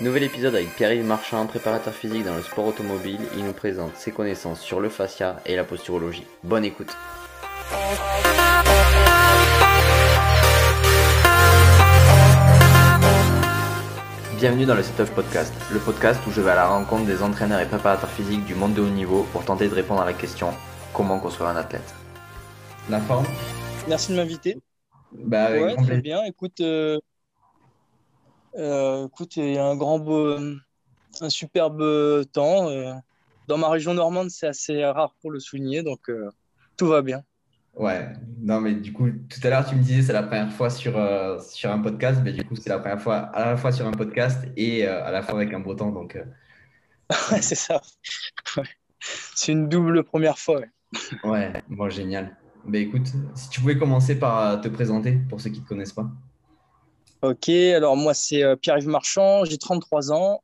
Nouvel épisode avec Pierre-Yves Marchand, préparateur physique dans le sport automobile. Il nous présente ses connaissances sur le fascia et la posturologie. Bonne écoute. Bienvenue dans le Setup Podcast, le podcast où je vais à la rencontre des entraîneurs et préparateurs physiques du monde de haut niveau pour tenter de répondre à la question comment construire un athlète? La forme? Merci de m'inviter. Bah, Ouais, très bien. Écoute, euh, écoute, il y a un grand beau, un superbe temps. euh. Dans ma région normande, c'est assez rare pour le souligner, donc euh, tout va bien. Ouais, non, mais du coup, tout à l'heure, tu me disais c'est la première fois sur, euh, sur un podcast, mais du coup, c'est la première fois à la fois sur un podcast et euh, à la fois avec un beau temps. Donc, euh, Ouais, c'est ça. Ouais. C'est une double première fois. ouais. ouais, bon, génial. Bah, écoute, si tu pouvais commencer par euh, te présenter pour ceux qui ne te connaissent pas. Ok, alors moi, c'est euh, Pierre-Yves Marchand, j'ai 33 ans,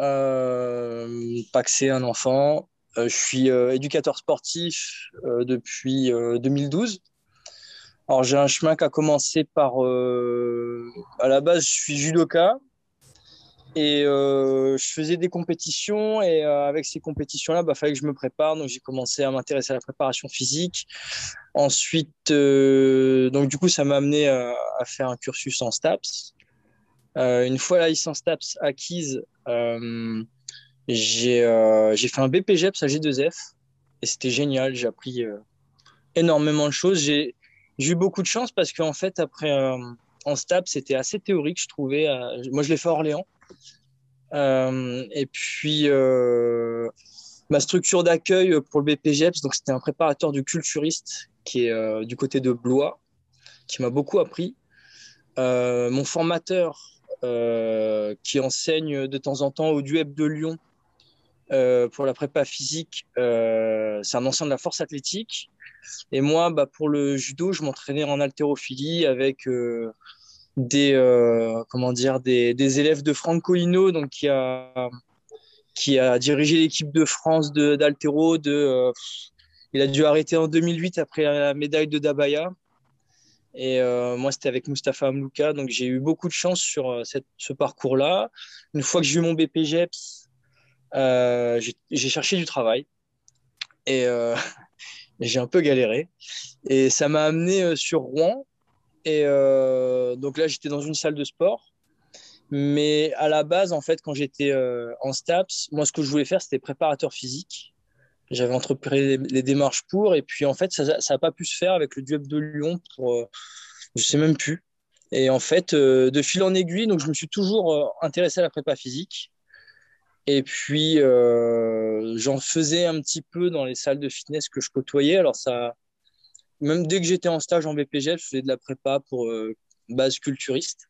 euh, paxé, un enfant. Euh, je suis euh, éducateur sportif depuis euh, 2012. Alors, j'ai un chemin qui a commencé par. à la base, je suis judoka et euh, je faisais des compétitions. Et euh, avec ces compétitions-là, il bah, fallait que je me prépare. Donc, j'ai commencé à m'intéresser à la préparation physique. Ensuite, euh, donc, du coup, ça m'a amené à, faire un cursus en STAPS. Une fois la licence STAPS acquise, j'ai fait un BPGEPS à G2F et c'était génial. J'ai appris énormément de choses. J'ai eu beaucoup de chance parce qu'en fait, après, en STAPS, c'était assez théorique, je trouvais. Moi, je l'ai fait à Orléans. Euh, et puis, euh, ma structure d'accueil pour le BPGEPS, donc c'était un préparateur du culturiste qui est euh, du côté de Blois, qui m'a beaucoup appris. Mon formateur qui enseigne de temps en temps au DUEP de Lyon pour la prépa physique, c'est un ancien de la force athlétique. Et moi, bah, pour le judo, je m'entraînais en haltérophilie avec des, euh, comment dire, des, des élèves de Franco Hino, donc qui a, qui a dirigé l'équipe de France de- d'haltéro. De, euh, il a dû arrêter en 2008 après la médaille de Dabaya. Et euh, moi, c'était avec Mustapha Amlouka. Donc, j'ai eu beaucoup de chance sur cette, ce parcours-là. Une fois que j'ai eu mon BPGEPS, j'ai cherché du travail. Et j'ai un peu galéré. Et ça m'a amené sur Rouen. Et euh, donc là, j'étais dans une salle de sport. Mais à la base, en fait, quand j'étais euh, en STAPS, moi, ce que je voulais faire, c'était préparateur physique. J'avais entrepris les, démarches pour. Et puis, en fait, ça n'a pas pu se faire avec le DUEP de Lyon pour, euh, je sais même plus. Et en fait, euh, de fil en aiguille, donc je me suis toujours intéressé à la prépa physique. Et puis, j'en faisais un petit peu dans les salles de fitness que je côtoyais. Alors, ça, même dès que j'étais en stage en BPG, je faisais de la prépa pour euh, base culturiste.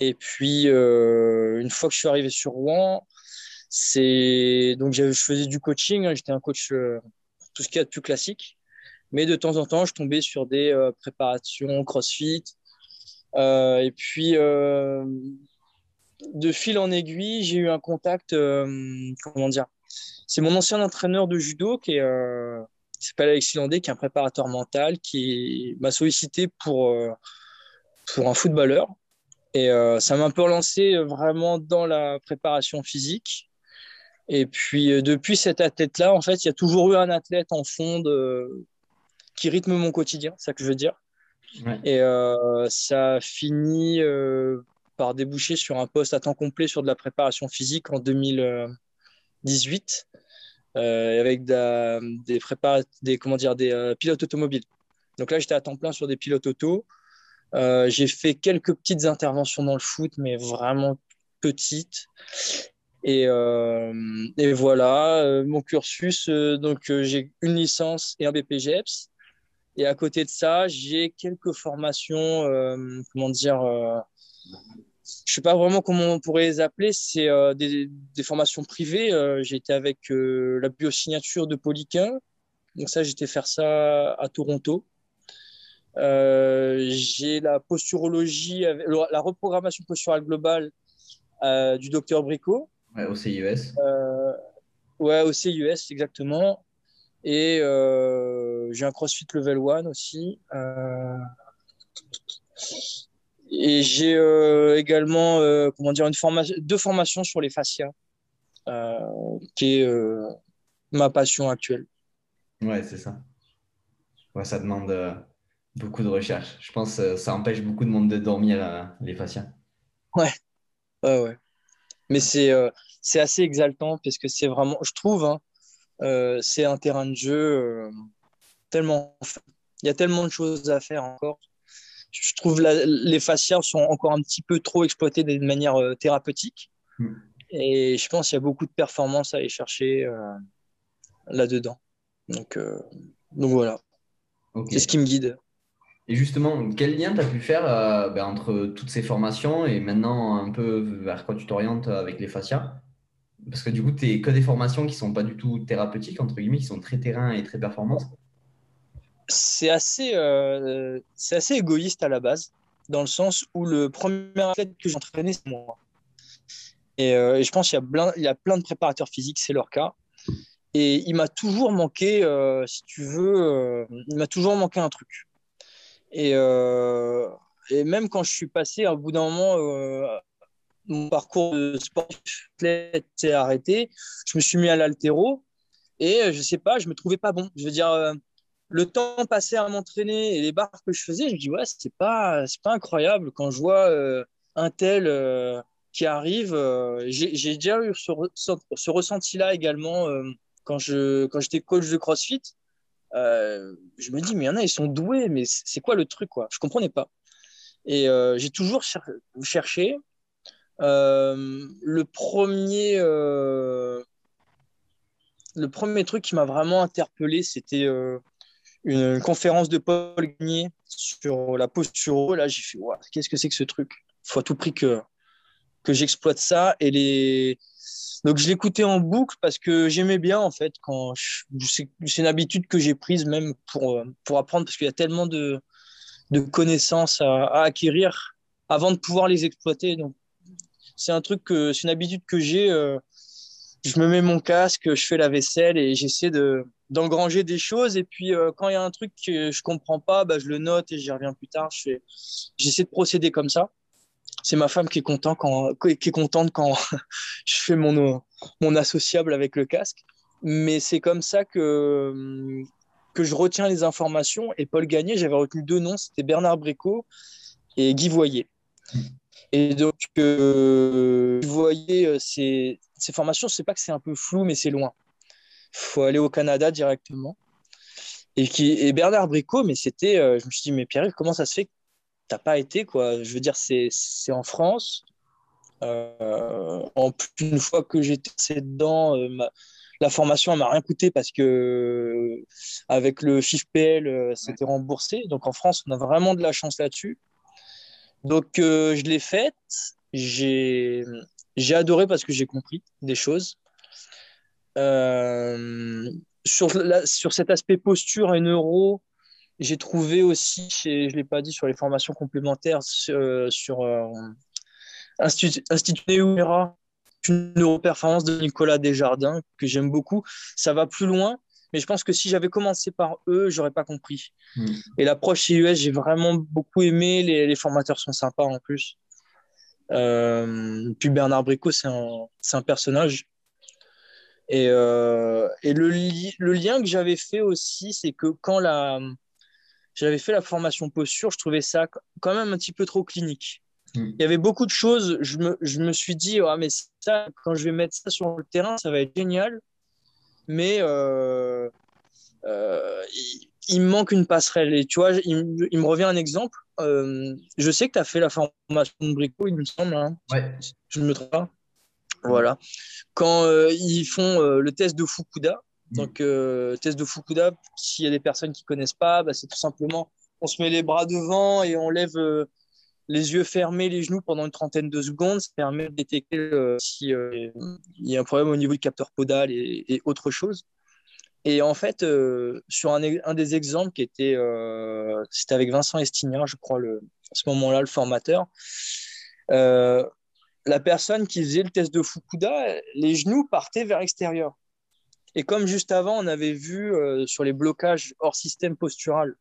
Et puis, euh, une fois que je suis arrivé sur Rouen, c'est donc je faisais du coaching. hein, J'étais un coach euh, tout ce qu'il y a de plus classique. Mais de temps en temps, je tombais sur des préparations CrossFit. Et puis, de fil en aiguille, j'ai eu un contact, comment dire, c'est mon ancien entraîneur de judo qui est, qui s'appelle Alexis Landé, qui est un préparateur mental, qui m'a sollicité pour, euh, pour un footballeur. Et euh, ça m'a un peu relancé euh, vraiment dans la préparation physique. Et puis, depuis cet athlète-là, en fait, il y a toujours eu un athlète en fond de- qui rythme mon quotidien, c'est ça que je veux dire. Ouais. Et euh, ça a fini euh, par déboucher sur un poste à temps complet sur de la préparation physique en 2018 euh, avec da- des, des, comment dire, des euh, pilotes automobiles. Donc là, j'étais à temps plein sur des pilotes auto. Euh, j'ai fait quelques petites interventions dans le foot, mais vraiment petites. Et, euh, voilà, euh, mon cursus, euh, donc euh, j'ai une licence et un BPGEPS. Et à côté de ça, j'ai quelques formations, euh, comment dire, euh, sais pas vraiment comment on pourrait les appeler, c'est euh, des, des formations privées. Euh, j'ai été avec euh, la biosignature de Poliquin. Donc ça, j'étais faire ça à Toronto. Euh, j'ai la posturologie, avec- la reprogrammation posturale globale euh, du docteur Bricot. Ouais, au CIES. Euh, ouais, au CIUS, exactement. Et j'ai un CrossFit Level 1 aussi. Euh, Et j'ai également comment dire, une formation, deux formations sur les fascias, qui est ma passion actuelle. Ouais, c'est ça. Ouais, ça demande beaucoup de recherche. Je pense que ça empêche beaucoup de monde de dormir, les fascias. Ouais, ouais, ouais. Mais c'est c'est assez exaltant parce que c'est vraiment, je trouve, hein, euh, c'est un terrain de jeu euh, tellement. Il y a tellement de choses à faire encore. Je trouve la, les fascias sont encore un petit peu trop exploités d'une manière euh, thérapeutique. Mm. Et je pense qu'il y a beaucoup de performances à aller chercher là-dedans. Donc, donc voilà. C'est ce qui me guide. Et justement, quel lien tu as pu faire ben, entre toutes ces formations et maintenant un peu vers quoi tu t'orientes avec les fascias? Parce que du coup, tu es que des formations qui ne sont pas du tout thérapeutiques, entre guillemets, qui sont très terrain et très performance. C'est assez, euh, c'est assez égoïste à la base, dans le sens où le premier athlète que j'ai entraîné, c'est moi. Et, euh, je pense qu'il y, y a plein de préparateurs physiques, c'est leur cas. Et il m'a toujours manqué, euh, si tu veux, il m'a toujours manqué un truc. Et, et, même quand je suis passé, à bout d'un moment, mon parcours de sportif s'est arrêté. Je me suis mis à l'altéro et euh, je sais pas, je me trouvais pas bon. Je veux dire, euh, le temps passé à m'entraîner et les barres que je faisais, je me dis ouais, c'est pas, pas incroyable quand je vois euh, un tel qui arrive. j'ai déjà eu ce, ressenti-là également quand je quand j'étais coach de CrossFit. je me dis mais il y en a ils sont doués, mais c'est quoi le truc quoi? Je comprenais pas. Et j'ai toujours cherché euh, le premier, euh, le premier truc qui m'a vraiment interpellé, c'était euh, une, conférence de Paul Gagné sur la posture. Là, j'ai fait, qu'est-ce que c'est que ce truc? Il faut à tout prix que, que j'exploite ça. Et les... Donc, je l'écoutais en boucle parce que j'aimais bien, en fait, quand c'est une habitude que j'ai prise même pour, pour apprendre, parce qu'il y a tellement de, de connaissances à, acquérir avant de pouvoir les exploiter. Donc, c'est un truc c'est une habitude que j'ai. Euh, je me mets mon casque, je fais la vaisselle et j'essaie de d'engranger des choses. Et puis euh, quand il y a un truc que je comprends pas, bah, je le note et j'y reviens plus tard. J'essaie de procéder comme ça. C'est ma femme qui est contente quand qui est contente quand je fais mon mon associable avec le casque. Mais c'est comme ça que que je retiens les informations. Et Paul Gagné, j'avais retenu deux noms, c'était Bernard Bréco et Guy Voyer. Et donc, euh, vous voyez, euh, ces, formations, c'est pas que c'est un peu flou, mais c'est loin. Il faut aller au Canada directement. Et, qui, et Bernard Bricot, mais c'était, euh, je me suis dit, mais Pierre, comment ça se fait que tu n'as pas été, quoi? Je veux dire, c'est en France. en plus, une fois que j'étais dedans, la formation, elle m'a rien coûté parce que avec le FIFPL, c'était remboursé. Donc en France, on a vraiment de la chance là-dessus. Donc, euh, je l'ai faite. J'ai adoré parce que j'ai compris des choses. Euh, sur, sur cet aspect posture et neuro, j'ai trouvé aussi, je ne l'ai pas dit, sur les formations complémentaires, sur, sur euh, Institut, Institut une neuroperformance de Nicolas Desjardins, que j'aime beaucoup. Ça va plus loin, mais je pense que si j'avais commencé par eux, j'aurais pas compris. Hmm. Et l'approche CUS, j'ai vraiment beaucoup aimé. Les, les, formateurs sont sympas en plus. Euh, puis Bernard Bricot, c'est un, un, personnage. Et, euh, et le, le, lien que j'avais fait aussi, c'est que quand la, j'avais fait la formation posture, je trouvais ça quand même un petit peu trop clinique. Hmm. Il y avait beaucoup de choses, je me, je me suis dit, oh, mais ça, quand je vais mettre ça sur le terrain, ça va être génial mais euh, euh, il, me manque une passerelle. Et tu vois, il, me revient un exemple. Je sais que tu as fait la formation de Brico, il me semble. Hein. Ouais. Je me trompe pas. Voilà. Quand ils font le test de Fukuda, mm. donc test de Fukuda, s'il y a des personnes qui connaissent pas, bah, c'est tout simplement on se met les bras devant et on lève les yeux fermés, les genoux pendant une trentaine de secondes. Ça permet de détecter euh, s'il euh, y a un problème au niveau du capteur podal et, autre chose. Et en fait, euh, sur un, un, des exemples qui était, c'était avec Vincent Estignan, je crois, le, à ce moment-là, le formateur, la personne qui faisait le test de Fukuda, les genoux partaient vers l'extérieur. Et comme juste avant, on avait vu sur les blocages hors système postural,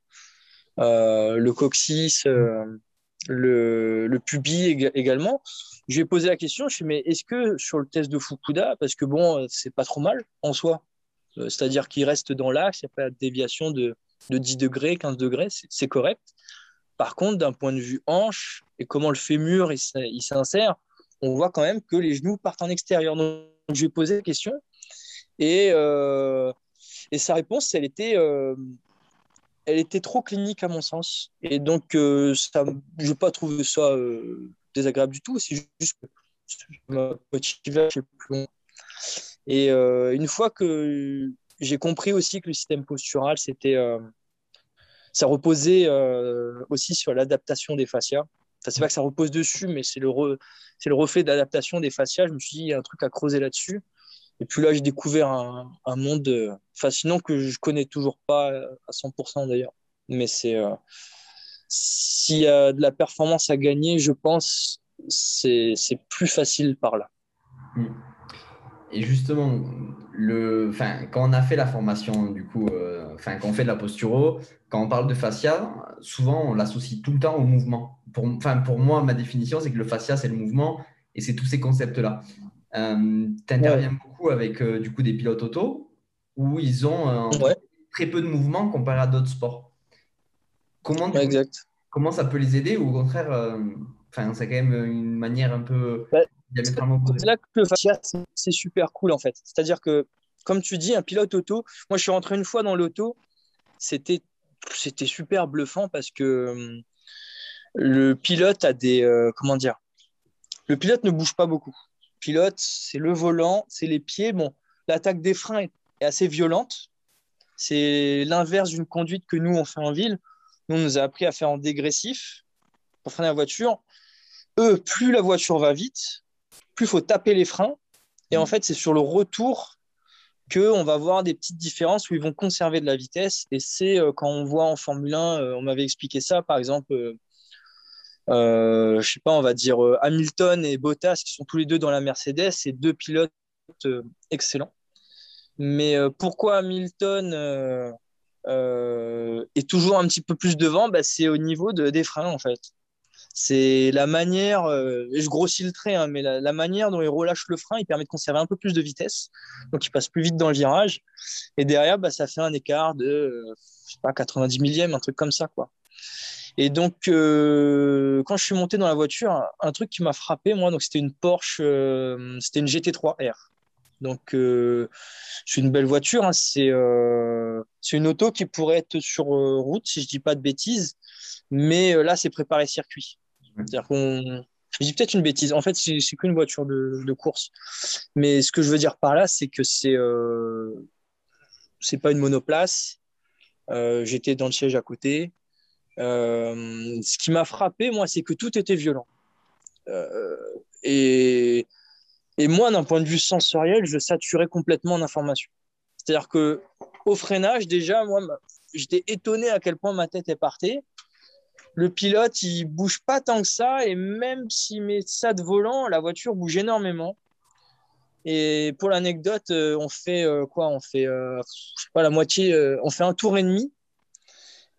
le coccyx, le, le pubis également. Je lui ai posé la question, je dit, mais est-ce que sur le test de Fukuda, parce que bon, c'est pas trop mal en soi, c'est-à-dire qu'il reste dans l'axe, il n'y a pas de déviation de, de 10 degrés, 15 degrés, c'est correct. Par contre, d'un point de vue hanche et comment le fémur il s'insère, on voit quand même que les genoux partent en extérieur. Donc, je lui ai posé la question et, euh, et sa réponse, elle était, euh, elle était trop clinique à mon sens. Et donc, euh, ça, je n'ai pas trouvé ça désagréable du tout. C'est juste que ma motivation plus long. Et une fois que j'ai compris aussi que le système postural, c'était, ça reposait aussi sur l'adaptation des fascias. Ça c'est pas que ça repose dessus, mais c'est le, reflet d'adaptation des fascias. Je me suis dit, il y a un truc à creuser là-dessus. Et puis là, j'ai découvert un, monde euh, fascinant que je connais toujours pas euh, à 100% d'ailleurs. Mais c'est euh, s'il y a de la performance à gagner, je pense c'est plus facile par là. Mm. Et justement, le, enfin, quand on a fait la formation, du coup, enfin, quand on fait de la posturo, quand on parle de fascia, souvent on l'associe tout le temps au mouvement. Pour, enfin, pour moi, ma définition, c'est que le fascia, c'est le mouvement et c'est tous ces concepts-là. Euh, tu interviens beaucoup avec euh, du coup des pilotes auto où ils ont très peu de mouvement comparé à d'autres sports. Comment, exact. comment ça peut les aider ou au contraire, euh, enfin, c'est quand même une manière un peu diamétralement C'est là que le c'est super cool en fait. C'est-à-dire que, comme tu dis, un pilote auto, moi je suis rentré une fois dans l'auto, c'était c'était super bluffant parce que le pilote a des comment dire le pilote ne bouge pas beaucoup pilote, c'est le volant, c'est les pieds. Bon, l'attaque des freins est, assez violente. C'est l'inverse d'une conduite que nous, on fait en ville. Nous, on nous a appris à faire en dégressif pour freiner la voiture. Eux, plus la voiture va vite, plus il faut taper les freins. Et en fait, c'est sur le retour qu'on va voir des petites différences où ils vont conserver de la vitesse. Et c'est euh, quand on voit en Formule 1, euh, on m'avait expliqué ça, par exemple, euh, euh, je sais pas, on va dire Hamilton et Bottas, qui sont tous les deux dans la Mercedes, c'est deux pilotes excellents. Mais pourquoi Hamilton est toujours un petit peu plus devant? Bah, C'est au niveau de, des freins, en fait. C'est la manière, et je grossis le trait, hein, mais la, manière dont il relâche le frein, il permet de conserver un peu plus de vitesse. Donc, il passe plus vite dans le virage. Et derrière, bah, ça fait un écart de, je sais pas, 90 millièmes, un truc comme ça, quoi. Et donc, euh, quand je suis monté dans la voiture, un, truc qui m'a frappé, moi, c'était une Porsche, euh, c'était une GT3 R. Donc, euh, c'est une belle voiture. Hein, c'est une auto qui pourrait être sur route, si je dis pas de bêtises. Mais là, c'est préparé circuit. C'est-à-dire qu'on. Je dis peut-être une bêtise. En fait, c'est qu'une voiture de, course. Mais ce que je veux dire par là, c'est que c'est c'est pas une monoplace. J'étais dans le siège à côté. Euh, ce qui m'a frappé, moi, c'est que tout était violent. Euh, et, et moi, d'un point de vue sensoriel, je saturais complètement en information. C'est-à-dire que au freinage, déjà, moi, j'étais étonné à quel point ma tête est partie. Le pilote, il bouge pas tant que ça, et même s'il met ça de volant, la voiture bouge énormément. Et pour l'anecdote, euh, on fait quoi On fait, pas, la moitié, on fait un tour et demi.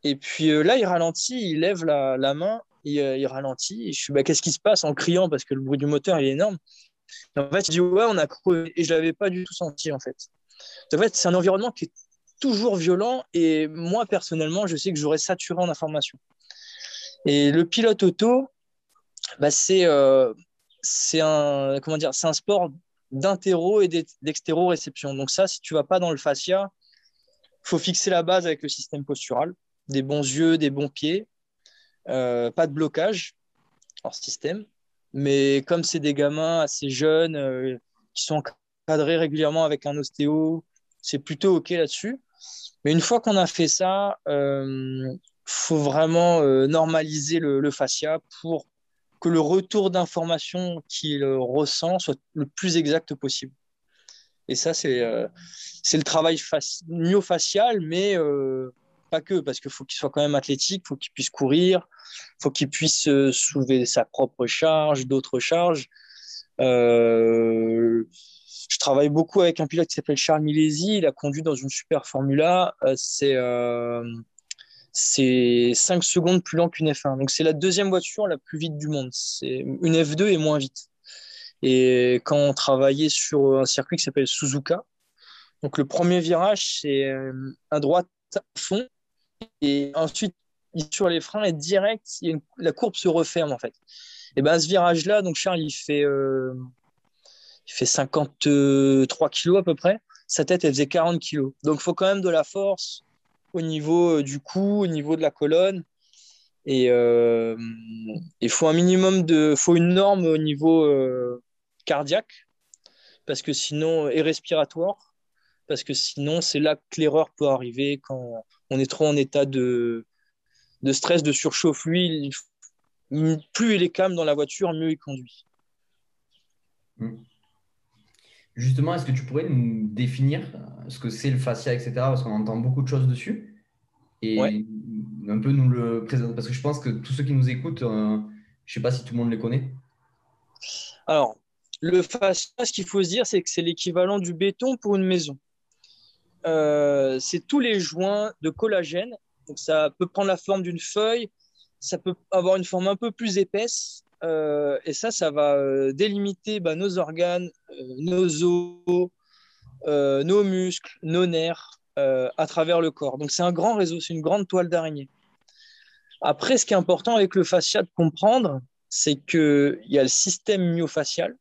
Et puis euh, là, il ralentit, il lève la, main, il, euh, ralentit. Et je suis, bah, qu'est-ce qui se passe en criant parce que le bruit du moteur est énorme. en fait, il dit, ouais, on a crevé. Et je l'avais pas du tout senti, en fait. En fait, c'est un environnement qui est toujours violent. Et moi, personnellement, je sais que j'aurais saturé en information. Et le pilote auto, bah, c'est euh, c'est un, sport d'interro et d'extéro-réception. Donc ça, si tu vas pas dans le fascia, faut fixer la base avec le système postural des bons yeux, des bons pieds, euh, pas de blocage hors système. Mais comme c'est des gamins assez jeunes euh, qui sont encadrés régulièrement avec un ostéo, c'est plutôt OK là-dessus. Mais une fois qu'on a fait ça, faut vraiment normaliser le, fascia pour que le retour d'information qu'il ressent soit le plus exact possible. Et ça, c'est le travail myofacial, mais pas que, parce qu'il faut qu'il soit quand même athlétique, faut qu'il puisse courir, faut qu'il puisse euh, soulever sa propre charge, d'autres charges. Euh, je travaille beaucoup avec un pilote qui s'appelle Charles Milesi, il a conduit dans une super Formula. Euh, c'est c'est 5 secondes plus lent qu'une F1. Donc c'est la deuxième voiture la plus vite du monde. C'est une F2 est moins vite. Et quand on travaillait sur un circuit qui s'appelle Suzuka, donc le premier virage c'est euh, un droite à fond et ensuite sur les freins et direct, la courbe se referme en fait. Et ben ce virage là, donc Charles il fait euh, il fait 53 kilos à peu près. Sa tête elle faisait 40 kilos. Donc faut quand même de la force au niveau euh, du cou, au niveau de la colonne. Et euh, il faut un minimum de, faut une norme au niveau euh, cardiaque, parce que sinon, et respiratoire, parce que sinon, c'est là que l'erreur peut arriver quand on est trop en état de, de stress, de surchauffe. Lui, plus il est calme dans la voiture, mieux il conduit. Mmh. Justement, est-ce que tu pourrais nous définir ce que c'est le fascia, etc. Parce qu'on entend beaucoup de choses dessus. Et un peu nous le présenter. Parce que je pense que tous ceux qui nous écoutent, euh, je ne sais pas si tout le monde les connaît. Alors, le fascia, ce qu'il faut se dire, c'est que c'est l'équivalent du béton pour une maison. Euh, c'est tous les joints de collagène. Donc, ça peut prendre la forme d'une feuille, ça peut avoir une forme un peu plus épaisse euh, et ça, ça va euh, délimiter bah, nos organes, euh, nos os, nos muscles, nos nerfs à travers le corps. Donc c'est un grand réseau, c'est une grande toile d'araignée. Après, ce qui est important avec le fascia de comprendre, c'est qu'il y a le système myofacial.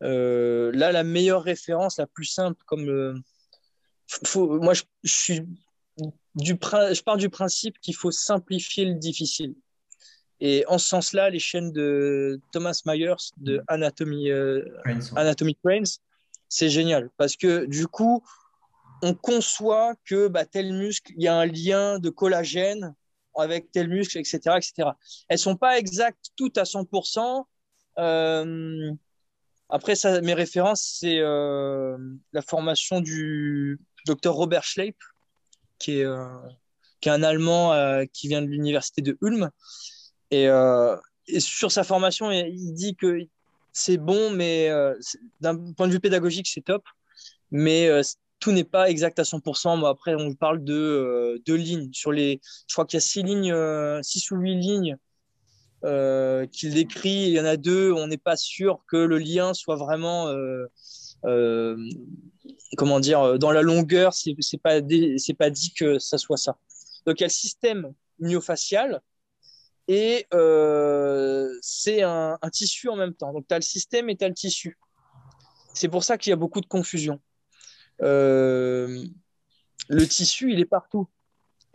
là, la meilleure référence, la plus simple, comme moi, je, suis du, je pars du principe qu'il faut simplifier le difficile. Et en ce sens-là, les chaînes de Thomas Myers de mm. Anatomy, euh, Anatomy c'est génial parce que du coup, on conçoit que bah, tel muscle, il y a un lien de collagène avec tel muscle, etc. etc. Elles ne sont pas exactes toutes à 100%. Euh, après, ça, mes références, c'est euh, la formation du docteur Robert Schleip, qui est, qui est un Allemand qui vient de l'université de Ulm euh, et, sur sa formation, il dit que c'est bon, mais euh, d'un point de vue pédagogique, c'est top. Mais euh, tout n'est pas exact à 100%. après, on parle de deux lignes. Sur les, je crois qu'il y a six lignes, six ou huit lignes qu'il décrit. Il y en a deux. On n'est pas sûr que le lien soit vraiment, comment dire, dans la longueur. C'est pas, c'est pas dit que ça soit ça. Donc, il y a le système myofacial et euh, c'est un, tissu en même temps. Donc, tu as le système et tu as le tissu. C'est pour ça qu'il y a beaucoup de confusion. Euh, le tissu, il est partout.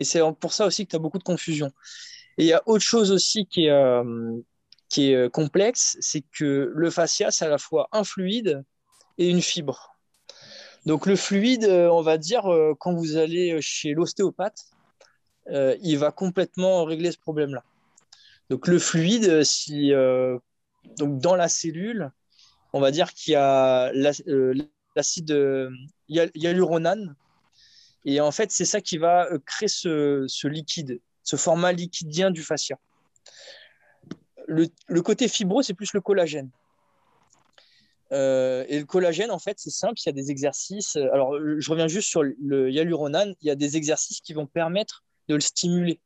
Et c'est pour ça aussi que tu as beaucoup de confusion. Et il y a autre chose aussi qui est, euh, qui est complexe, c'est que le fascia, c'est à la fois un fluide et une fibre. Donc le fluide, on va dire, quand vous allez chez l'ostéopathe, il va complètement régler ce problème-là. Donc le fluide, euh, euh, donc dans la cellule, on va dire qu'il y a euh, l'acide hyaluronane. Et en fait, c'est ça qui va créer ce, liquide, ce format liquidien du fascia. Le, côté fibro, c'est plus le collagène. et le collagène, en fait, c'est simple, il y a des exercices. Alors, je reviens juste sur le hyaluronane. Il y a des exercices qui vont permettre de le stimuler.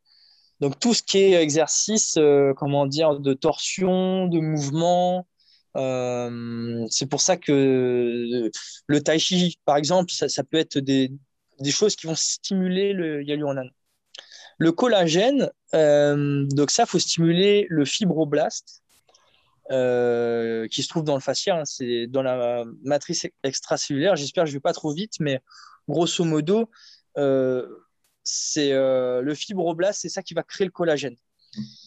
Donc tout ce qui est exercice, euh, comment dire, de torsion, de mouvement, euh, c'est pour ça que le tai chi, par exemple, ça, peut être des, choses qui vont stimuler le hyaluronane. Le collagène, euh, donc ça, faut stimuler le fibroblast qui se trouve dans le fascia, hein, c'est dans la matrice extracellulaire. J'espère que je vais pas trop vite, mais grosso modo, c'est euh, le fibroblast, c'est ça qui va créer le collagène.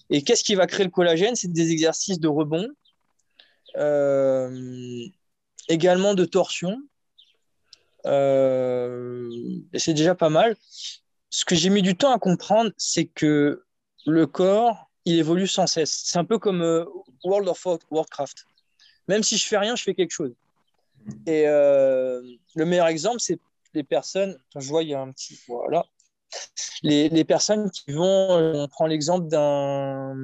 Et qu'est-ce qui va créer le collagène? C'est des exercices de rebond, euh, également de torsion. Euh, et c'est déjà pas mal. Ce que j'ai mis du temps à comprendre, c'est que le corps, il évolue sans cesse. C'est un peu comme World of Warcraft. Même si je fais rien, je fais quelque chose. Et le meilleur exemple, c'est les personnes. je vois, il y a un petit. Voilà les, personnes qui vont, euh, on prend l'exemple d'un,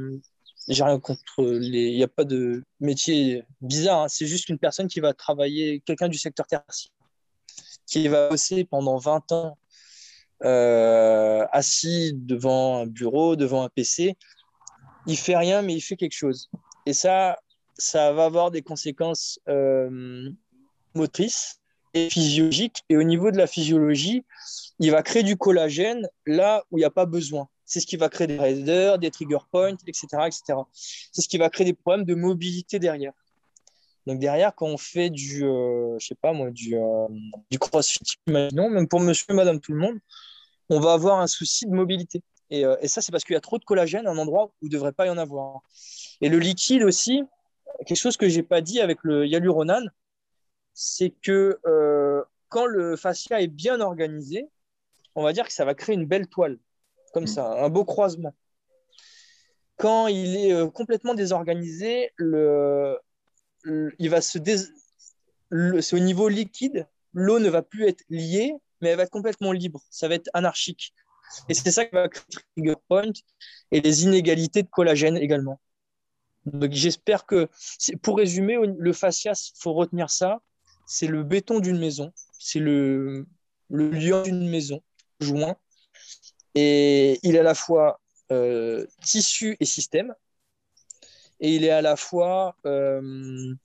j'ai rien contre les, il n'y a pas de métier bizarre, hein. c'est juste une personne qui va travailler, quelqu'un du secteur tertiaire, qui va bosser pendant 20 ans euh, assis devant un bureau, devant un PC. Il fait rien, mais il fait quelque chose. Et ça, ça va avoir des conséquences euh, motrices et physiologiques. Et au niveau de la physiologie, il va créer du collagène là où il n'y a pas besoin. C'est ce qui va créer des raiders, des trigger points, etc. etc. C'est ce qui va créer des problèmes de mobilité derrière. Donc derrière, quand on fait du, euh, je sais pas moi, du, euh, du crossfit, imaginons, même pour monsieur madame tout le monde, on va avoir un souci de mobilité. Et, euh, et ça, c'est parce qu'il y a trop de collagène à un endroit où il ne devrait pas y en avoir. Et le liquide aussi, quelque chose que j'ai pas dit avec le hyaluronane, c'est que euh, quand le fascia est bien organisé, on va dire que ça va créer une belle toile, comme ça, un beau croisement. Quand il est euh, complètement désorganisé, le, le- il va se dés- le- c'est au niveau liquide, l'eau ne va plus être liée, mais elle va être complètement libre. Ça va être anarchique. Et c'est ça qui va créer le trigger point et les inégalités de collagène également. Donc j'espère que, pour résumer, le fascia, il faut retenir ça, c'est le béton d'une maison, c'est le, le lion d'une maison, joint, et il est à la fois euh, tissu et système, et il est à la fois euh,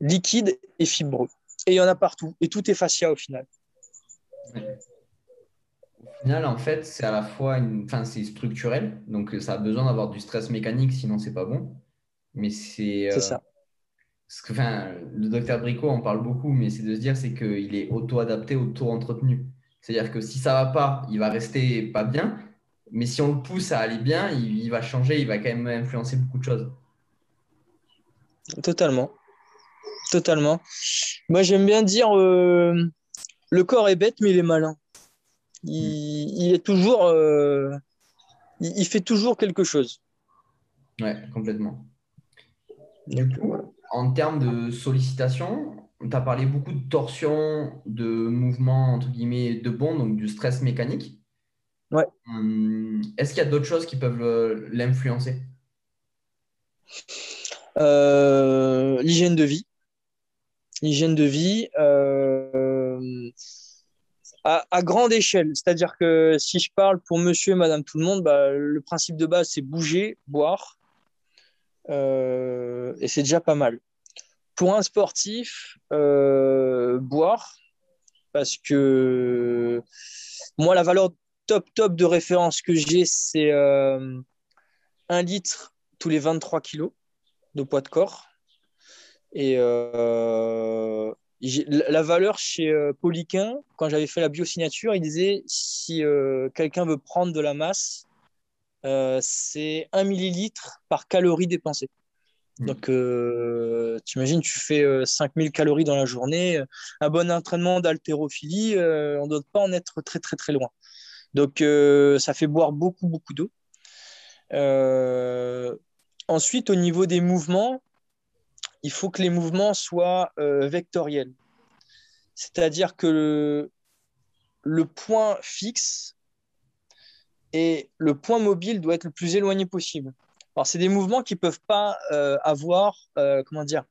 liquide et fibreux. Et il y en a partout, et tout est fascia au final. Au final, en fait, c'est à la fois une... enfin, c'est structurel, donc ça a besoin d'avoir du stress mécanique, sinon c'est pas bon. Mais c'est euh, ça. Ce que, enfin, le docteur Bricot en parle beaucoup, mais c'est de se dire c'est qu'il est auto-adapté, auto-entretenu. C'est-à-dire que si ça va pas, il va rester pas bien, mais si on le pousse à aller bien, il, il va changer, il va quand même influencer beaucoup de choses. Totalement. Totalement. Moi, j'aime bien dire euh, le corps est bête, mais il est malin. Il, il est toujours. euh, il, il fait toujours quelque chose. Ouais, complètement. Du coup, en termes de sollicitation, tu as parlé beaucoup de torsion, de mouvement, entre guillemets, de bond, donc du stress mécanique. Ouais. Hum, Est-ce qu'il y a d'autres choses qui peuvent euh, l'influencer? Euh, l'hygiène de vie. L'hygiène de vie euh, à, à grande échelle. C'est-à-dire que si je parle pour monsieur et madame tout le monde, bah, le principe de base, c'est bouger, boire. Euh, et c'est déjà pas mal. Pour un sportif, euh, boire, parce que moi, la valeur top, top de référence que j'ai, c'est euh, un litre tous les 23 kilos de poids de corps. Et euh, la valeur chez Poliquin, quand j'avais fait la biosignature, il disait si quelqu'un veut prendre de la masse, c'est 1 millilitre par calorie dépensée. Mhm. Donc, euh, tu imagines, tu fais euh, 5000 calories dans la journée. Un bon entraînement d'haltérophilie, euh, on ne doit pas en être très, très, très loin. Donc, euh, ça fait boire beaucoup, beaucoup d'eau. Euh, ensuite, au niveau des mouvements, il faut que les mouvements soient euh, vectoriels. C'est-à-dire que le, le point fixe et le point mobile doit être le plus éloigné possible. Alors, c'est des mouvements qui ne peuvent pas euh, avoir, euh, comment dire,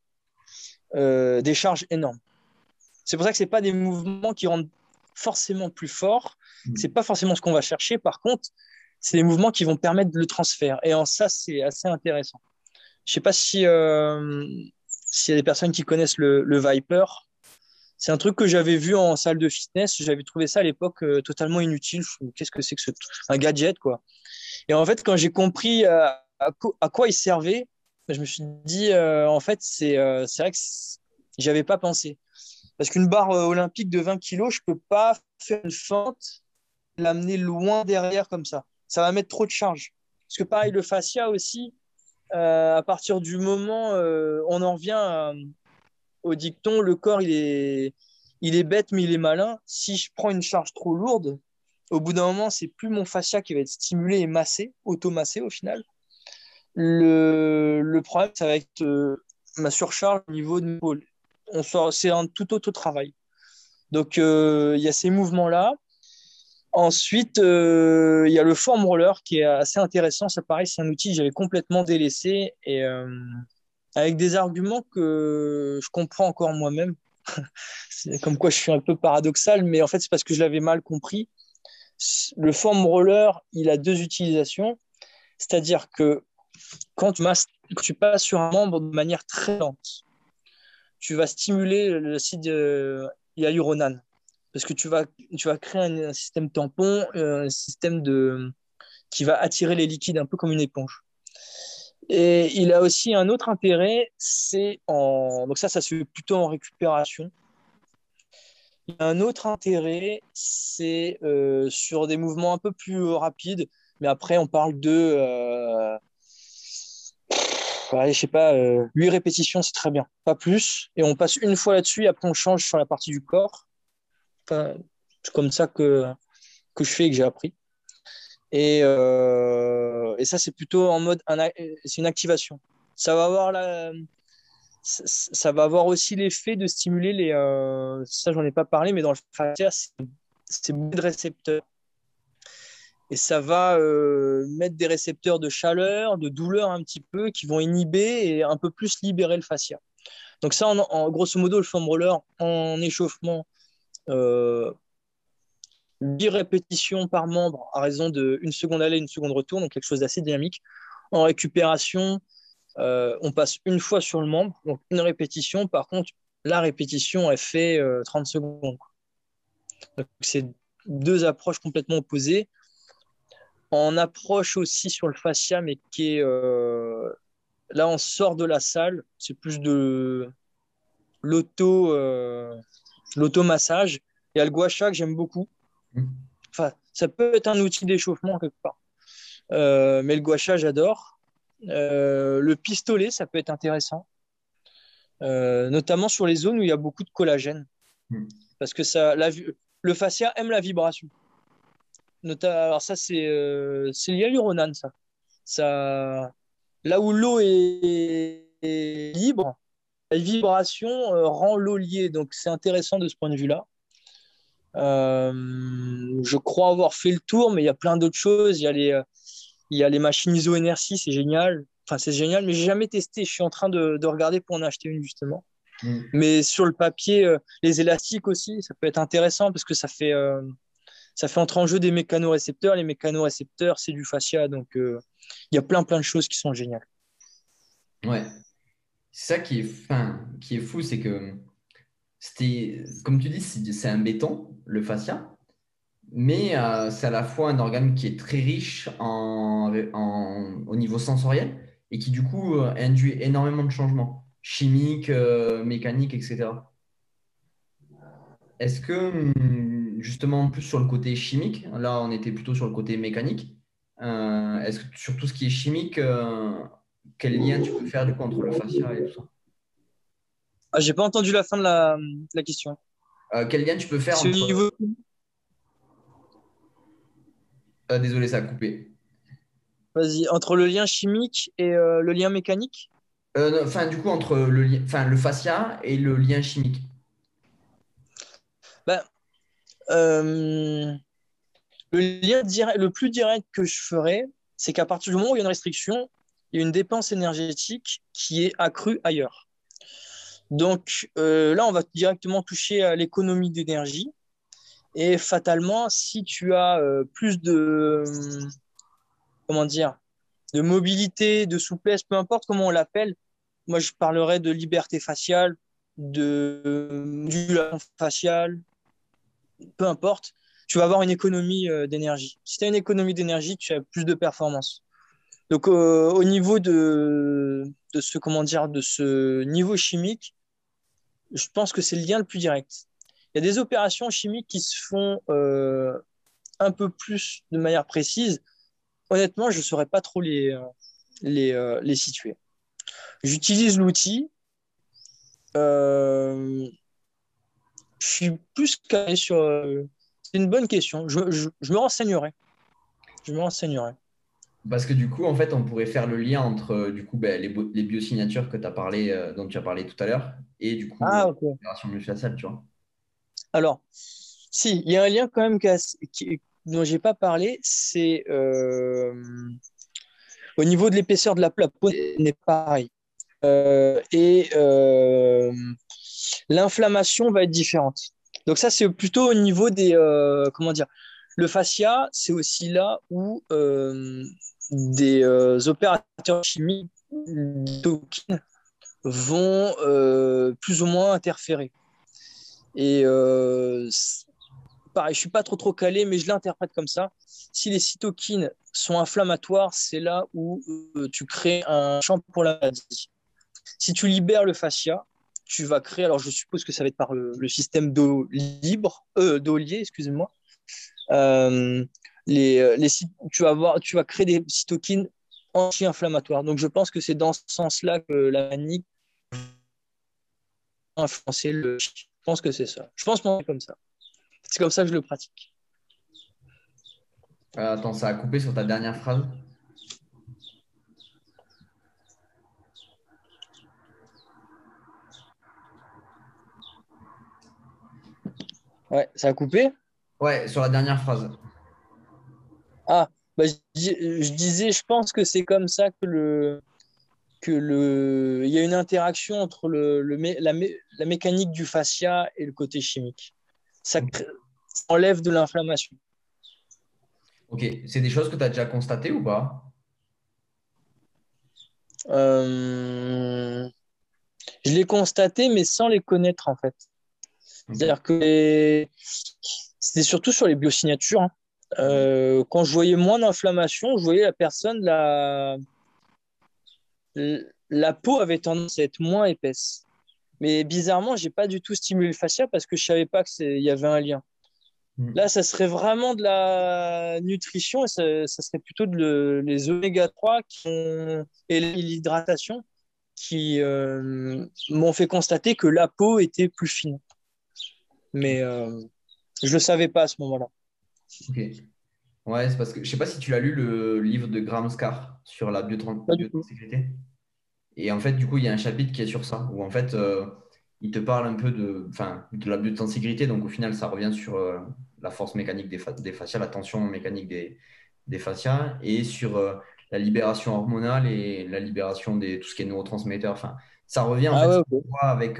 euh, des charges énormes. C'est pour ça que ce pas des mouvements qui rendent forcément plus fort. Mm. C'est pas forcément ce qu'on va chercher. Par contre, c'est des mouvements qui vont permettre le transfert. Et en ça, c'est assez intéressant. Je sais pas si s'il y a des personnes qui connaissent le, le Viper. C'est un truc que j'avais vu en salle de fitness. J'avais trouvé ça à l'époque euh, totalement inutile. Qu'est-ce que c'est que ce un gadget quoi Et en fait, quand j'ai compris euh, à, quoi il servait, je me suis dit euh, en fait c'est vrai que c'est- j'avais pas pensé. Parce qu'une barre olympique de 20 kilos, je peux pas faire une fente, l'amener loin derrière comme ça. Ça va mettre trop de charge. Parce que pareil, le fascia aussi, à partir du moment, euh, on en revient au dicton, le corps, il est, il est bête, mais il est malin. Si je prends une charge trop lourde, au bout d'un moment, c'est plus mon fascia qui va être stimulé et massé, automassé au final. Le, le problème, ça va être euh, ma surcharge au niveau de l'épaule. C'est un tout autre travail. Donc, euh, il y a ces mouvements-là. Ensuite, euh, il y a le form roller qui est assez intéressant. Ça, pareil, c'est un outil que j'avais complètement délaissé et avec des arguments que je comprends encore moi-même. c'est comme quoi je suis un peu paradoxal, mais en fait, c'est parce que je l'avais mal compris. le foam roller, il a deux utilisations. C'est-à-dire que quand tu, tu, passes sur un membre de manière très lente, tu vas stimuler le site hyaluronane. Parce que tu vas, créer un, système tampon, un système de, qui va attirer les liquides un peu comme une éponge. Et il a aussi un autre intérêt, c'est en. Donc, ça, ça se fait plutôt en récupération. Un autre intérêt, c'est euh, sur des mouvements un peu plus rapides, mais après, on parle de. Euh, je sais pas, 8 euh, répétitions, c'est très bien, pas plus. Et on passe une fois là-dessus, après, on change sur la partie du corps. c'est comme ça que, que je fais et que j'ai appris. Et, euh, et ça, c'est plutôt en mode, c'est une activation. Ça va avoir ça va avoir aussi l'effet de stimuler les. Euh, ça, j'en ai pas parlé, mais dans le fascia, c'est beaucoup de récepteurs. Et ça va euh, mettre des récepteurs de chaleur, de douleur un petit peu, qui vont inhiber et un peu plus libérer le fascia. Donc, ça, en, grosso modo, le foam roller en échauffement, 10 répétitions par membre à raison de une seconde aller, une seconde retour, donc quelque chose d'assez dynamique. En récupération, euh, on passe une fois sur le membre, donc une répétition. Par contre, la répétition, elle fait 30 euh, secondes. Donc, c'est deux approches complètement opposées. En approche aussi sur le fascia, mais qui est euh, là, on sort de la salle, c'est plus de l'auto, l'automassage. Il y a le gua que j'aime beaucoup. Enfin, ça peut être un outil d'échauffement quelque part. Euh, mais le gua j'adore. Euh, le pistolet, ça peut être intéressant. Euh, notamment sur les zones où il y a beaucoup de collagène. Mm. Parce que ça, la, le fascia aime la vibration. alors ça, c'est lié à l'uronane, ça. ça. Là où l'eau est, libre, la vibration rend l'eau liée. Donc c'est intéressant de ce point de vue-là. Euh, je crois avoir fait le tour, mais il y a plein d'autres choses. Il y a les, euh, il y a les machines ISO NRC, c'est génial. Enfin, c'est génial, mais j'ai jamais testé. Je suis en train de, de, regarder pour en acheter une justement. Mm. Mais sur le papier, euh, les élastiques aussi, ça peut être intéressant parce que ça fait, ça fait entrer en jeu des mécanorécepteurs. Les mécanorécepteurs, c'est du fascia, donc il y a plein plein de choses qui sont géniales. Ouais, c'est ça qui est, fin, qui est fou, c'est que comme tu dis, c'est un béton, le fascia, mais euh, c'est à la fois un organe qui est très riche en, au niveau sensoriel et qui du coup euh, induit énormément de changements chimiques, euh, mécaniques, etc. Est-ce que hum, justement plus sur le côté chimique, là on était plutôt sur le côté mécanique, est-ce que sur tout ce qui est chimique, quel lien tu peux faire du coup entre le fascia et tout ça? Ah, j'ai pas entendu la fin de la, question. Euh, quel lien tu peux faire entre... Euh, désolé, ça a coupé. Vas-y, entre le lien chimique et euh, le lien mécanique? Enfin, du coup, entre le, enfin, le fascia et le lien chimique. Ben, le lien direct, le plus direct que je ferais, c'est qu'à partir du moment où il y a une restriction, il y a une dépense énergétique qui est accrue ailleurs. Donc euh, là, on va directement toucher à l'économie d'énergie. Et fatalement, si tu as euh, plus de, comment dire, de mobilité, de souplesse, peu importe comment on l'appelle, moi je parlerai de liberté faciale, de modulation faciale, peu importe, tu vas avoir une économie euh, d'énergie. Si tu as une économie d'énergie, tu as plus de performance. Donc au niveau de, de ce comment dire de ce niveau chimique, je pense que c'est le lien le plus direct. Il y a des opérations chimiques qui se font euh, un peu plus de manière précise. Honnêtement, je ne saurais pas trop les, euh, euh, les situer. J'utilise l'outil. je suis plus calé sur. c'est une bonne question. Je me renseignerai. Je me renseignerai. Parce que du coup, en fait, on pourrait faire le lien entre euh, du coup, ben, les, les, biosignatures que tu as parlé, euh, dont tu as parlé tout à l'heure et du coup ah, l'opération musculaire, tu vois. Alors, si, il y a un lien quand même qui, dont je n'ai pas parlé, c'est euh, au niveau de l'épaisseur de la peau, n'est pas pareil. et l'inflammation va être différente. Donc ça, c'est plutôt au niveau des, comment dire, le fascia, c'est aussi là où euh, des euh, opérateurs chimiques vont euh, plus ou moins interférer. Et pareil, je suis pas trop trop calé, mais je l'interprète comme ça. Si les cytokines sont inflammatoires, c'est là où tu crées un champ pour la maladie. Si tu libères le fascia, tu vas créer, alors je suppose que ça va être par le, système d'eau libre, d'eau liée, excusez-moi, euh, les, euh, les, tu, vas voir, tu vas créer des cytokines anti-inflammatoires. Donc, je pense que c'est dans ce sens-là que la panique a influencé le. Je pense que c'est ça. Je pense que c'est comme ça. C'est comme ça que je le pratique. Euh, attends, ça a coupé sur ta dernière phrase. Ouais, ça a coupé? Ouais, sur la dernière phrase. Ah, bah, je, disais, je pense que c'est comme ça que le que le il y a une interaction entre le, le la, la, mécanique du fascia et le côté chimique. Ça, enlève de l'inflammation. Ok, c'est des choses que tu as déjà constatées ou pas? Euh, Je l'ai constaté, mais sans les connaître en fait. C'est-à-dire que c'était surtout sur les biosignatures. Hein. Euh, quand je voyais moins d'inflammation, je voyais la personne, la... la peau avait tendance à être moins épaisse. Mais bizarrement, j'ai pas du tout stimulé le fascia parce que je savais pas qu'il y avait un lien. Hmm. Là, ça serait vraiment de la nutrition et ça, serait plutôt de les oméga 3 et l'hydratation qui euh, m'ont fait constater que la peau était plus fine. Mais euh, je le savais pas à ce moment-là. Ok. Ouais, c'est parce que je sais pas si tu l'as lu le livre de Graham Scar sur la biosécurité. Et en fait, du coup, il y a un chapitre qui est sur ça, où en fait, euh, il te parle un peu de, enfin, de la biosécurité. Donc au final, ça revient sur euh, la force mécanique des, des, fascias, la tension mécanique des, des fascias, et sur euh, la libération hormonale et la libération de tout ce qui est neurotransmetteurs. Enfin, ça revient en ah fait avec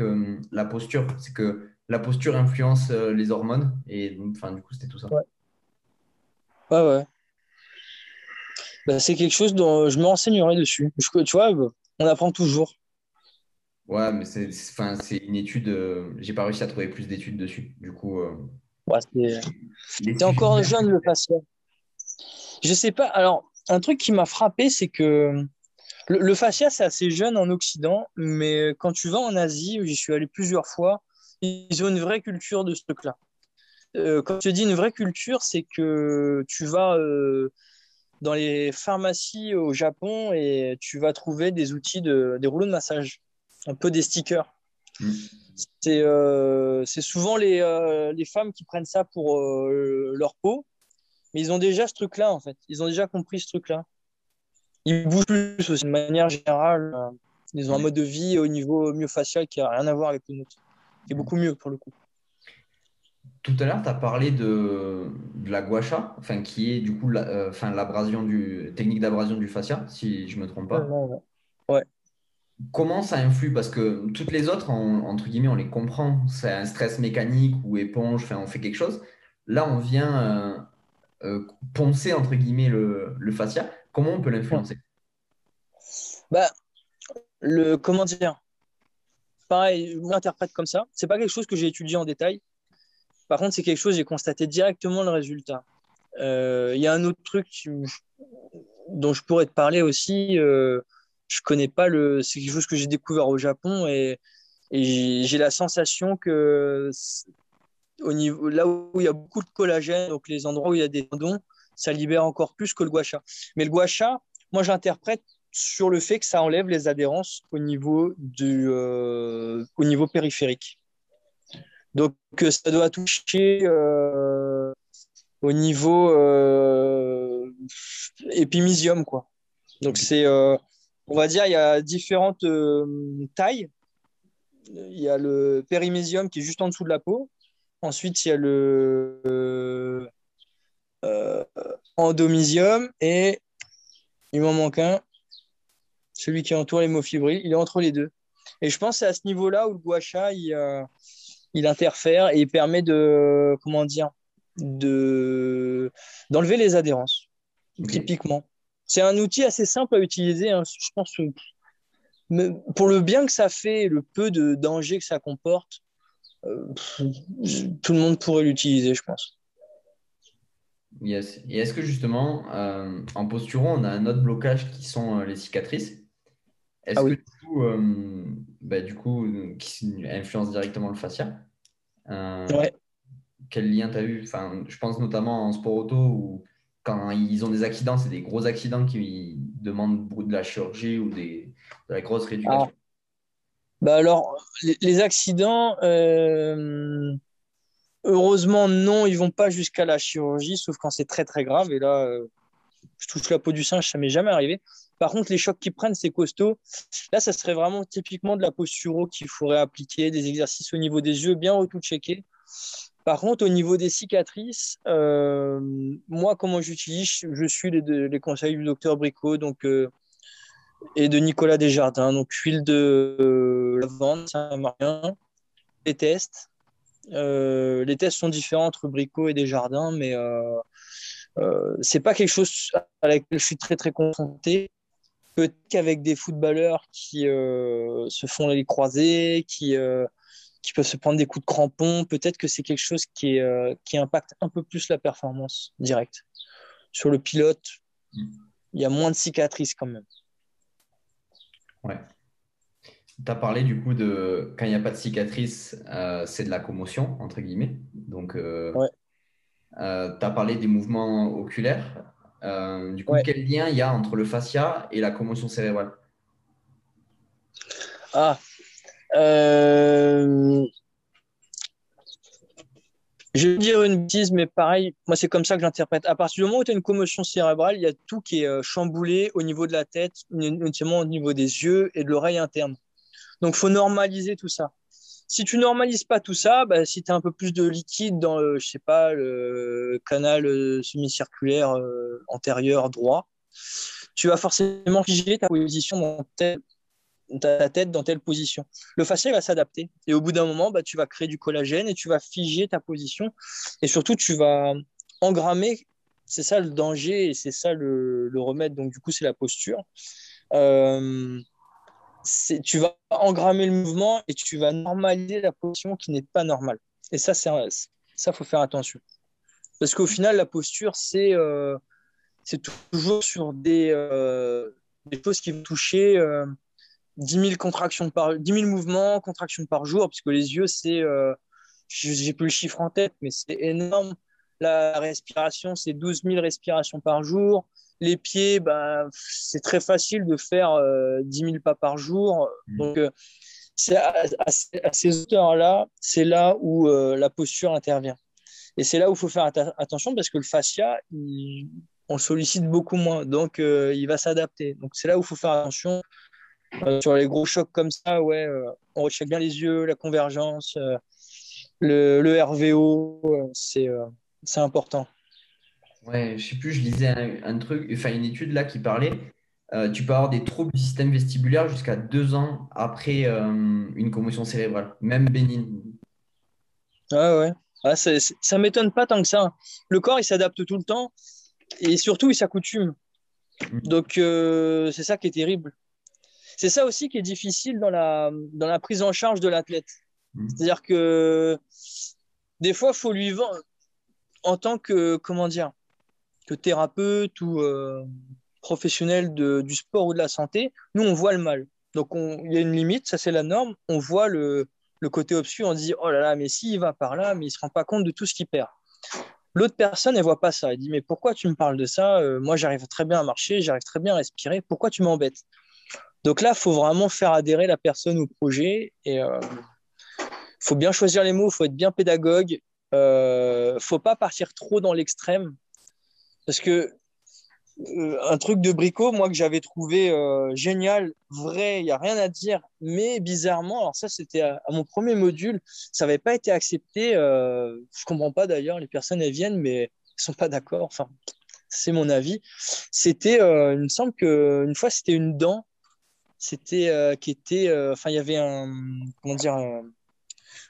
la posture. C'est que la posture influence les hormones. Et enfin, du coup, c'était tout ça. Ouais, ouais. ouais. Bah, c'est quelque chose dont je me renseignerai dessus. tu vois, on apprend toujours. Ouais, mais c'est une étude. Euh, j'ai pas réussi à trouver plus d'études dessus. Du coup. Euh, ouais, c'est encore jeune le patient. Je sais pas. Alors, un truc qui m'a frappé, c'est que le, le fascia, c'est assez jeune en Occident, mais quand tu vas en Asie, j'y suis allé plusieurs fois, ils ont une vraie culture de ce truc-là. Euh, quand je dis une vraie culture, c'est que tu vas euh, dans les pharmacies au Japon et tu vas trouver des outils, de, des rouleaux de massage, un peu des stickers. Mm. Euh, c'est souvent les, les, femmes qui prennent ça pour leur peau, mais ils ont déjà ce truc-là, en fait. Ils ont déjà compris ce truc-là. Ils bougent plus aussi, de manière générale. Ils ont un mode de vie au niveau myofacial qui n'a rien à voir avec le nôtre qui est beaucoup mieux pour le coup. Tout à l'heure, tu as parlé de, de, la guacha, enfin, qui est du coup la, euh, enfin, l'abrasion du, technique d'abrasion du fascia, si je ne me trompe pas. Ouais. Comment ça influe? Parce que toutes les autres, entre guillemets, on les comprend. C'est un stress mécanique ou éponge, enfin, on fait quelque chose. Là, on vient euh, euh, poncer, entre guillemets, le, le fascia. Comment on peut l'influencer? Bah, le, Comment dire? Pareil, je l'interprète comme ça. C'est pas quelque chose que j'ai étudié en détail. Par contre, c'est quelque chose, j'ai constaté directement le résultat. Euh, il y a un autre truc dont je pourrais te parler aussi. Euh, je connais pas le. C'est quelque chose que j'ai découvert au Japon et, j'ai la sensation que au niveau, là où il y a beaucoup de collagène, donc les endroits où il y a des tendons, ça libère encore plus que le gua Mais le gua moi j'interprète sur le fait que ça enlève les adhérences au niveau, du, euh, au niveau périphérique. Donc, ça doit toucher euh, au niveau euh, épimysium, quoi. Donc, c'est, on va dire, il y a différentes tailles. Il y a le périmésium qui est juste en dessous de la peau. Ensuite, il y a le endomysium et il m'en manque un celui qui entoure l'hémofibrille, il est entre les deux. Et je pense que c'est à ce niveau-là où le gua il, euh, il, interfère et il permet de, comment dire, de d'enlever les adhérences, typiquement. C'est un outil assez simple à utiliser, hein, je pense. que- mais pour le bien que ça fait et le peu de danger que ça comporte, euh, pff, tout le monde pourrait l'utiliser, je pense. Yes. Et est-ce que justement, euh, en posturo, on a un autre blocage qui sont euh, les cicatrices? Est-ce Ah que oui. du coup, euh, bah, du coup, qui influence directement le fascia? Euh, Ouais. quel lien tu as eu? Enfin, je pense notamment en sport auto où quand ils ont des accidents, c'est des gros accidents qui demandent beaucoup de la chirurgie ou des, de la grosse rééducation. Bah alors, les, les accidents, euh, heureusement, non, ils vont pas jusqu'à la chirurgie, sauf quand c'est très très grave. Et là, euh, je touche la peau du singe, ça m'est jamais arrivé. Par contre, les chocs qu'ils prennent, c'est costaud. Là, ça serait vraiment typiquement de la posturo qu'il faudrait appliquer, des exercices au niveau des yeux bien retoucheckés. Par contre, au niveau des cicatrices, euh, moi, comment j'utilise, je suis les, conseils du docteur Bricot donc, euh, et de Nicolas Desjardins. Donc, huile de euh, lavande, Saint-Marien, les tests. Euh, les tests sont différents entre Bricot et Desjardins, mais euh, c'est pas quelque chose à laquelle je suis très très confronté. Peut-être qu'avec des footballeurs qui euh, se font les croisés, qui, euh, qui peuvent se prendre des coups de crampon, peut-être que c'est quelque chose qui, est, euh, qui impacte un peu plus la performance directe. Sur le pilote, il y a moins de cicatrices quand même. Ouais. Tu as parlé du coup de quand il n'y a pas de cicatrice, euh, c'est de la commotion, entre guillemets. Donc, Ouais. tu as parlé des mouvements oculaires. Euh, du coup, Ouais. quel lien il y a entre le fascia et la commotion cérébrale? Ah, euh, je vais dire une bêtise, mais pareil, moi c'est comme ça que j'interprète. À partir du moment où tu as une commotion cérébrale, il y a tout qui est euh, chamboulé au niveau de la tête, notamment au niveau des yeux et de l'oreille interne. Donc, il faut normaliser tout ça. Si tu normalises pas tout ça, bah, si tu as un peu plus de liquide dans, le, je sais pas, le canal euh, semi-circulaire euh, antérieur droit, tu vas forcément figer ta position dans ta tête dans telle position. Le fascia va s'adapter. Et au bout d'un moment, bah, tu vas créer du collagène et tu vas figer ta position. Et surtout, tu vas engrammer. C'est ça le danger et c'est ça le, le, remède. Donc, du coup, c'est la posture. Euh, tu vas engrammer le mouvement et tu vas normaliser la position qui n'est pas normale. Et ça, c'est ça, faut faire attention. Parce qu'au final, la posture, c'est euh, toujours sur des, euh, des choses qui vont toucher euh, 10 000 contractions par 10 000 mouvements, contractions par jour, puisque les yeux, c'est, euh, j'ai plus le chiffre en tête, mais c'est énorme. La respiration, c'est 12 000 respirations par jour. Les pieds, ben, c'est très facile de faire euh, 10 000 pas par jour. Mmh. Donc, euh, à, à, à, ces hauteurs-là, c'est là où euh, la posture intervient. Et c'est là où il faut faire att attention parce que le fascia, il, on le sollicite beaucoup moins. Donc, euh, il va s'adapter. Donc, c'est là où il faut faire attention. Sur les gros chocs comme ça, ouais, on recheck bien les yeux, la convergence, le, le, RVO, c'est important. Ouais, je sais plus, je lisais un, un, truc, enfin une étude là qui parlait. Euh, tu peux avoir des troubles du système vestibulaire jusqu'à deux ans après euh, une commotion cérébrale, même bénigne. Ah ouais, ah, c est, c est, ça m'étonne pas tant que ça. Le corps il s'adapte tout le temps et surtout il s'accoutume. Mmh. Donc euh, c'est ça qui est terrible. C'est ça aussi qui est difficile dans la, dans la prise en charge de l'athlète. Mmh. C'est-à-dire que des fois, il faut lui vendre en tant que, comment dire, que thérapeute ou euh, professionnel de, du sport ou de la santé, nous, on voit le mal. Donc, il y a une limite, ça c'est la norme. On voit le, le côté obscur, on dit, oh là là, mais s'il va par là, mais il ne se rend pas compte de tout ce qu'il perd. L'autre personne, elle voit pas ça. Elle dit, mais pourquoi tu me parles de ça? Euh, Moi, j'arrive très bien à marcher, j'arrive très bien à respirer. Pourquoi tu m'embêtes? Donc là, il faut vraiment faire adhérer la personne au projet et il euh, faut bien choisir les mots, il faut être bien pédagogue. Il euh, faut pas partir trop dans l'extrême parce que euh, un truc de bricot, moi que j'avais trouvé euh, génial, vrai, il y a rien à dire, mais bizarrement, alors ça c'était à, mon premier module, ça n'avait pas été accepté. Euh, je comprends pas d'ailleurs, les personnes elles viennent, mais elles sont pas d'accord. Enfin, c'est mon avis. C'était, il me semble que une fois c'était une dent, c'était qui était, enfin il y avait un, comment dire,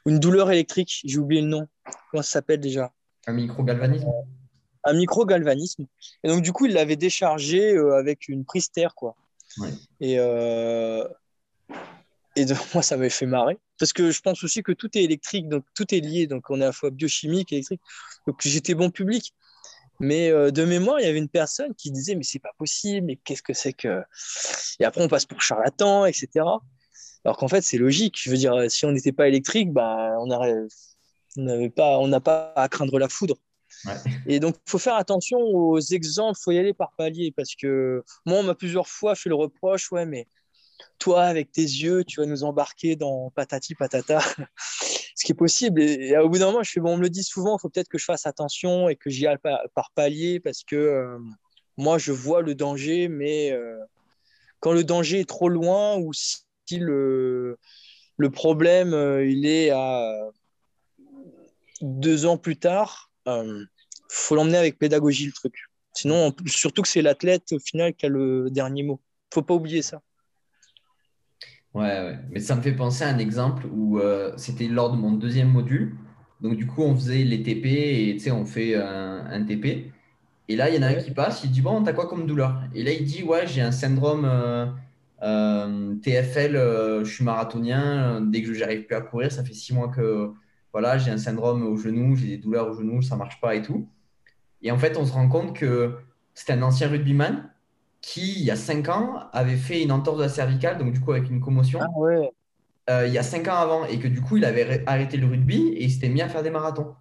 une douleur électrique. J'ai oublié le nom. Comment ça s'appelle déjà? Un micro-galvanisme? Un micro-galvanisme. Et donc, du coup, il l'avait déchargé euh, avec une prise terre, quoi. Ouais. Et, euh, et donc, moi, ça m'avait fait marrer. Parce que je pense aussi que tout est électrique, donc tout est lié. Donc, on est à la fois biochimique, électrique. Donc, j'étais bon public. Mais euh, de mémoire, il y avait une personne qui disait Mais c'est pas possible, mais qu'est-ce que c'est que. Et après, on passe pour charlatan, etc. Alors qu'en fait, c'est logique. Je veux dire, si on n'était pas électrique, bah, on n'avait pas, on n'a pas à craindre la foudre. Et donc, il faut faire attention aux exemples, il faut y aller par palier parce que moi, on m'a plusieurs fois fait le reproche, ouais, mais toi, avec tes yeux, tu vas nous embarquer dans patati patata, ce qui est possible. Et, au bout d'un moment, je fais, bon, on me le dit souvent, il faut peut-être que je fasse attention et que j'y aille par, par palier parce que euh, moi, je vois le danger, mais euh, quand le danger est trop loin ou si le, le problème, euh, il est à deux ans plus tard, faut l'emmener avec pédagogie le truc. Sinon, on- surtout que c'est l'athlète au final qui a le dernier mot. Faut pas oublier ça. Ouais, ouais. Mais ça me fait penser à un exemple où euh, c'était lors de mon deuxième module. Donc, du coup, on faisait les TP et tu sais, on fait un, un TP. Et là, il y en a un qui passe, il dit Bon, t'as quoi comme douleur? Et là, il dit Ouais, j'ai un syndrome euh, euh, TFL, euh, je suis marathonien. Dès que j'arrive plus à courir, ça fait six mois que voilà, j'ai un syndrome au genou, j'ai des douleurs au genou, ça marche pas et tout. Et en fait, on se rend compte que c'était un ancien rugbyman qui, il y a cinq ans, avait fait une entorse de la cervicale, donc du coup, avec une commotion Ah ouais. euh, il y a cinq ans avant et que du coup, il avait arrêté le rugby et il s'était mis à faire des marathons.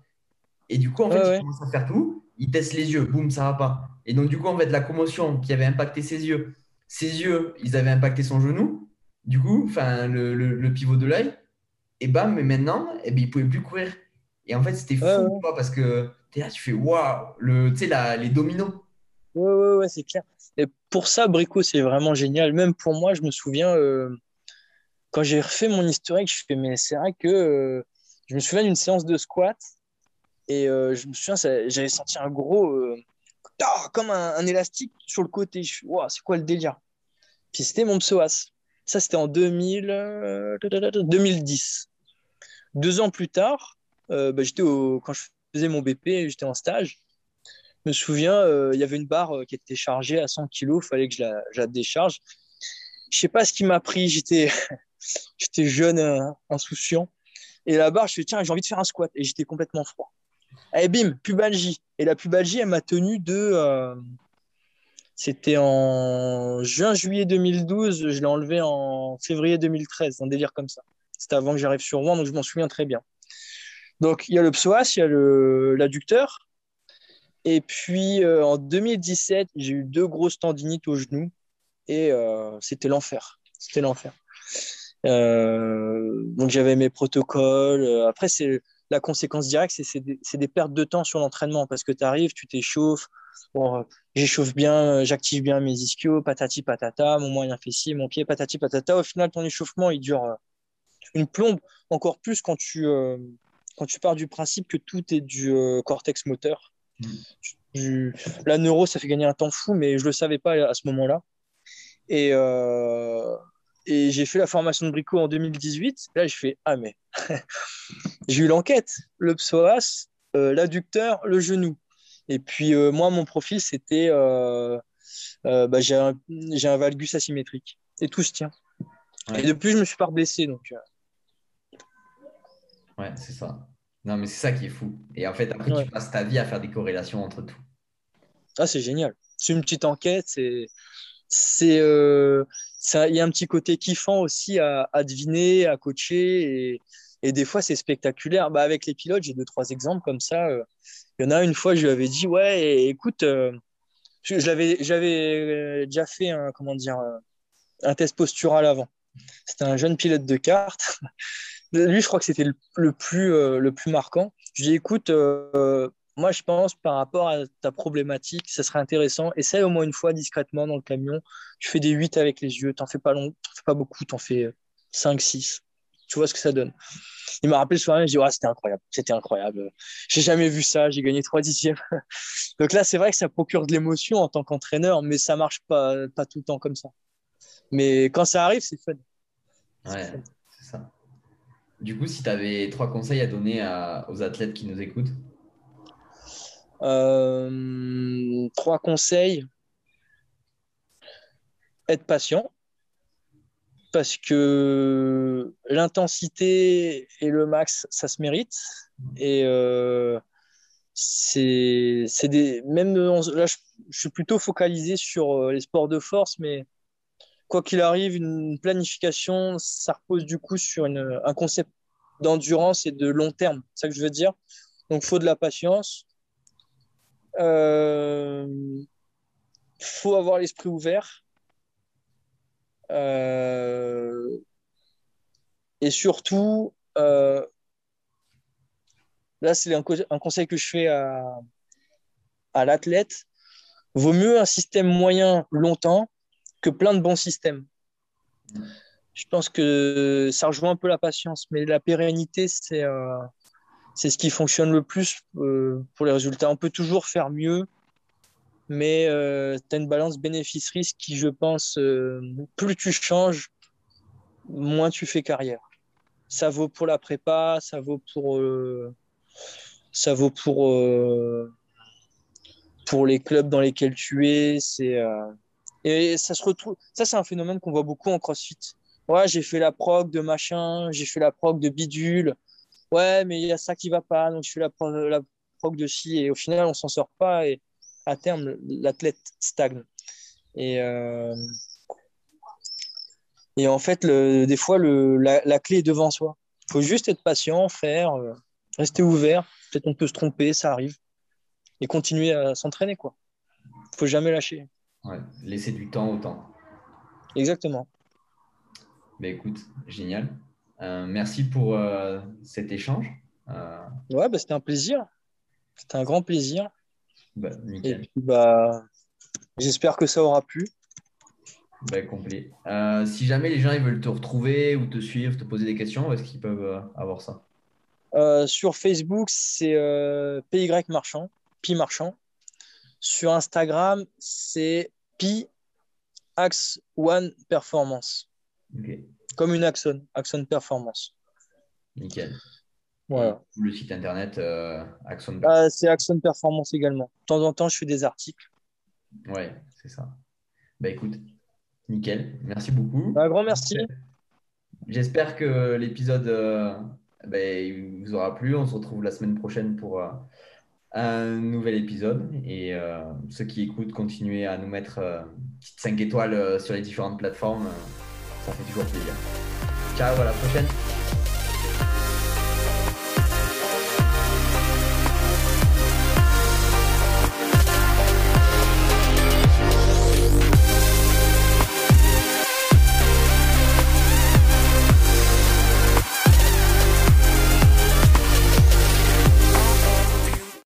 Et du coup, en fait, Ouais, il commence à faire tout, il teste les yeux, boum, ça va pas. Et donc, du coup, en fait, la commotion qui avait impacté ses yeux, ses yeux, ils avaient impacté son genou, du coup, enfin, le, le- le pivot de l'œil, et bam, mais maintenant, eh ben, il pouvait plus courir. Et en fait, c'était fou, Ouais, parce que tu es là, tu fais waouh, le, tu sais, les dominos. Ouais, ouais, ouais, c'est clair. Et pour ça, Brico, c'est vraiment génial. Même pour moi, je me souviens, euh, quand j'ai refait mon historique, je fais, mais c'est vrai que euh, je me souviens d'une séance de squat et euh, je me souviens, j'avais senti un gros, ah, comme un, un élastique sur le côté. Je fais, Ouah, c'est quoi le délire? Puis c'était mon psoas. Ça, c'était en 2000, euh, 2010. Deux ans plus tard, euh, bah, quand je faisais mon BP, j'étais en stage. Je me souviens, euh, il y avait une barre euh, qui était chargée à 100 kg, il fallait que je la, décharge. Je sais pas ce qui m'a pris, j'étais jeune, insouciant. Et la barre, je fais, tiens, j'ai envie de faire un squat. Et j'étais complètement froid. Et bim, pubalgie. Et la pubalgie, elle m'a tenu de. C'était en juin-juillet 2012, je l'ai enlevé en février 2013, un délire comme ça. C'était avant que j'arrive sur Rouen, donc je m'en souviens très bien. Donc il y a le psoas, il y a l'adducteur. Et puis euh, en 2017, j'ai eu deux grosses tendinites au genou et euh, c'était l'enfer. C'était l'enfer. Euh, donc j'avais mes protocoles. Après, c'est la conséquence directe, c'est des, pertes de temps sur l'entraînement parce que tu arrives, tu t'échauffes. Bon, j'échauffe bien, j'active bien mes ischios, patati patata, mon moyen fessier, mon pied, patati patata. Au final, ton échauffement, il dure une plombe, encore plus quand tu, quand tu pars du principe que tout est du euh, cortex moteur. Mm. Du- la neuro, ça fait gagner un temps fou, mais je ne le savais pas à ce moment-là. Et, euh, et j'ai fait la formation de Brico en 2018. Là, je fais Ah, mais j'ai eu l'enquête le psoas, euh, l'adducteur, le genou. Et puis, moi, mon profil, c'était bah, j'ai un, j'ai un valgus asymétrique. Et tout se tient. Ouais. Et depuis, je me suis pas blessé. Donc, Ouais, c'est ça. Non, mais c'est ça qui est fou. Et en fait, après, Ouais. tu passes ta vie à faire des corrélations entre tout. Ah, c'est génial. C'est une petite enquête. C'est, c'est, euh, ça- il y a un petit côté kiffant aussi à, à deviner, à coacher. Et, et des fois, c'est spectaculaire. Bah, avec les pilotes, j'ai deux, trois exemples comme ça. Euh, Il y en a une fois, je lui avais dit, ouais, écoute, euh, je, je l'avais, j'avais déjà fait un, comment dire, un test postural avant. C'était un jeune pilote de kart. Lui, je crois que c'était le, le plus, euh, le plus marquant. Je lui ai dit, écoute, euh, moi, je pense par rapport à ta problématique, ça serait intéressant. Essaye au moins une fois discrètement dans le camion. Tu fais des 8 avec les yeux. T'en fais pas long, t'en fais pas beaucoup, t'en fais 5, 6. Tu vois ce que ça donne. Il m'a rappelé ce soir, il dit, ouais, c'était incroyable. C'était incroyable. J'ai jamais vu ça. J'ai gagné 3 dixièmes. Donc là, c'est vrai que ça procure de l'émotion en tant qu'entraîneur, mais ça marche pas, pas tout le temps comme ça. Mais quand ça arrive, c'est fun. Ouais. Du coup, si tu avais trois conseils à donner aux athlètes qui nous écoutent, Euh, trois conseils. Être patient. Parce que l'intensité et le max, ça se mérite. Et euh, c'est des. Même là, je, suis plutôt focalisé sur euh, les sports de force, mais quoi qu'il arrive, une planification, ça repose du coup sur un concept d'endurance et de long terme. C'est ça que je veux dire. Donc, il faut de la patience. Euh, faut avoir l'esprit ouvert. Euh, et surtout, euh, là, c'est un, conseil que je fais à l'athlète. Vaut mieux un système moyen longtemps plein de bons systèmes. Je pense que ça rejoint un peu la patience, mais la pérennité, c'est euh, ce qui fonctionne le plus euh, pour les résultats. On peut toujours faire mieux, mais euh, tu as une balance bénéfice-risque qui, je pense, plus tu changes, moins tu fais carrière. Ça vaut pour la prépa, ça vaut pour, ça pour, pour les clubs dans lesquels tu es. C'est, et ça se retrouve. Ça, c'est un phénomène qu'on voit beaucoup en CrossFit. Ouais, j'ai fait la prog de machin, j'ai fait la prog de bidule ouais, mais il y a ça qui va pas, donc je fais la, proc de ci, et au final, on s'en sort pas, et à terme, l'athlète stagne. Et, euh, et en fait, des fois, le, la, clé est devant soi. Il faut juste être patient, faire, euh, rester ouvert. Peut-être on peut se tromper, ça arrive. Et continuer à s'entraîner, quoi. Faut jamais lâcher. Ouais, laisser du temps au temps. Exactement. Ben écoute, génial. Euh, merci pour euh, cet échange. Euh, ouais, bah, c'était un plaisir. C'était un grand plaisir. Bah, nickel. bah, j'espère que ça aura plu. Bah, complet. si jamais les gens ils veulent te retrouver ou te suivre, te poser des questions, est-ce qu'ils peuvent avoir ça? Sur Facebook, c'est PY Marchand, Pi Marchand. Sur Instagram, c'est Pi Axe One Performance. Comme une Axon, Axon Performance. Nickel. Voilà. Le site internet euh, Axon ah, C'est Axon Performance également. De temps en temps, je fais des articles. Ouais, c'est ça. Bah écoute, nickel. Merci beaucoup. Un grand merci. J'espère que l'épisode euh, bah, vous aura plu. On se retrouve la semaine prochaine pour euh, un nouvel épisode. Et ceux qui écoutent, continuez à nous mettre petites 5 étoiles sur les différentes plateformes. Ça fait toujours plaisir. Ciao, à la prochaine.